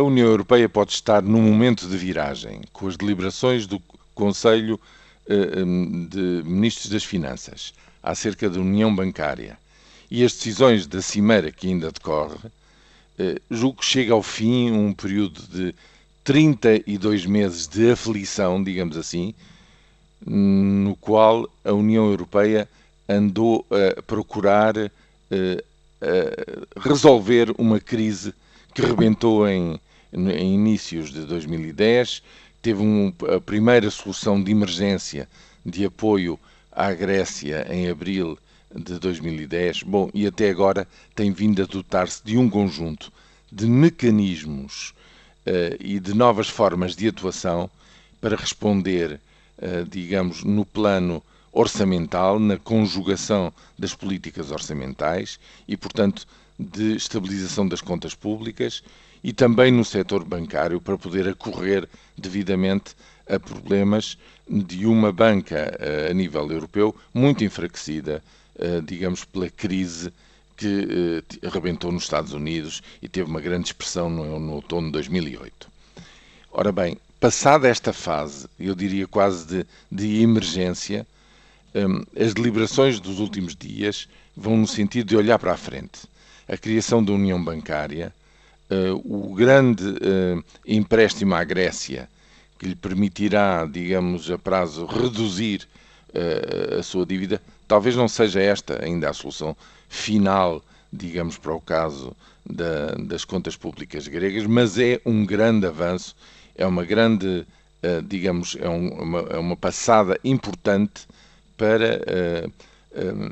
A União Europeia pode estar num momento de viragem, com as deliberações do Conselho eh, de Ministros das Finanças acerca da União Bancária. E as decisões da Cimeira que ainda decorre, eh, julgo que chega ao fim um período de 32 meses de aflição, digamos assim, no qual a União Europeia andou a procurar eh, a resolver uma crise que rebentou em, em inícios de 2010, teve um, a primeira solução de emergência de apoio à Grécia em abril de 2010. Bom, e até agora tem vindo a dotar-se de um conjunto de mecanismos uh, e de novas formas de atuação para responder, uh, digamos, no plano orçamental, na conjugação das políticas orçamentais e, portanto, de estabilização das contas públicas e também no setor bancário para poder acorrer devidamente a problemas de uma banca eh, a nível europeu muito enfraquecida, eh, digamos, pela crise que eh, arrebentou nos Estados Unidos e teve uma grande expressão no, no outono de 2008. Ora bem, passada esta fase, eu diria quase de, de emergência, as deliberações dos últimos dias vão no sentido de olhar para a frente a criação da União Bancária, o grande uh, empréstimo à Grécia, que lhe permitirá, digamos, a prazo reduzir uh, a sua dívida, talvez não seja esta ainda a solução final, digamos, para o caso da, das contas públicas gregas, mas é um grande avanço, é uma grande, digamos, é, um, uma, é uma passada importante para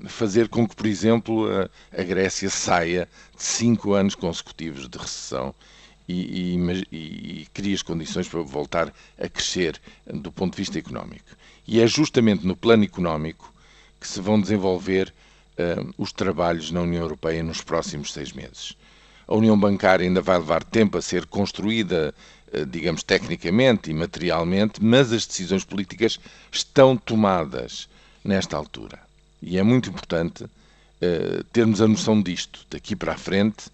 fazer com que, por exemplo, a, Grécia saia de cinco anos consecutivos de recessão e, e, e, as condições para voltar a crescer do ponto de vista económico. E é justamente no plano económico que se vão desenvolver uh, os trabalhos na União Europeia nos próximos seis meses. A União Bancária ainda vai levar tempo a ser construída, uh, digamos, tecnicamente e materialmente, mas as decisões políticas estão tomadas nesta altura. E é muito importante uh, termos a noção disto, daqui para a frente,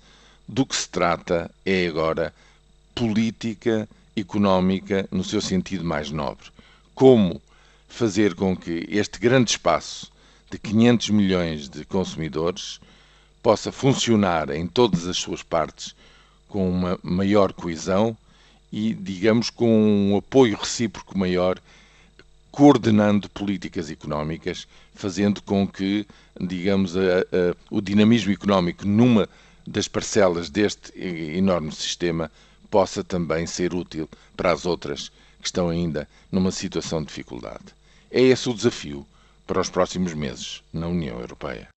do que se trata é agora política económica no seu sentido mais nobre. Como fazer com que este grande espaço de 500 milhões de consumidores possa funcionar em todas as suas partes com uma maior coesão e, digamos, com um apoio recíproco maior coordenando políticas económicas, fazendo com que, digamos, a, a, o dinamismo económico numa das parcelas deste enorme sistema possa também ser útil para as outras que estão ainda numa situação de dificuldade. É esse o desafio para os próximos meses na União Europeia.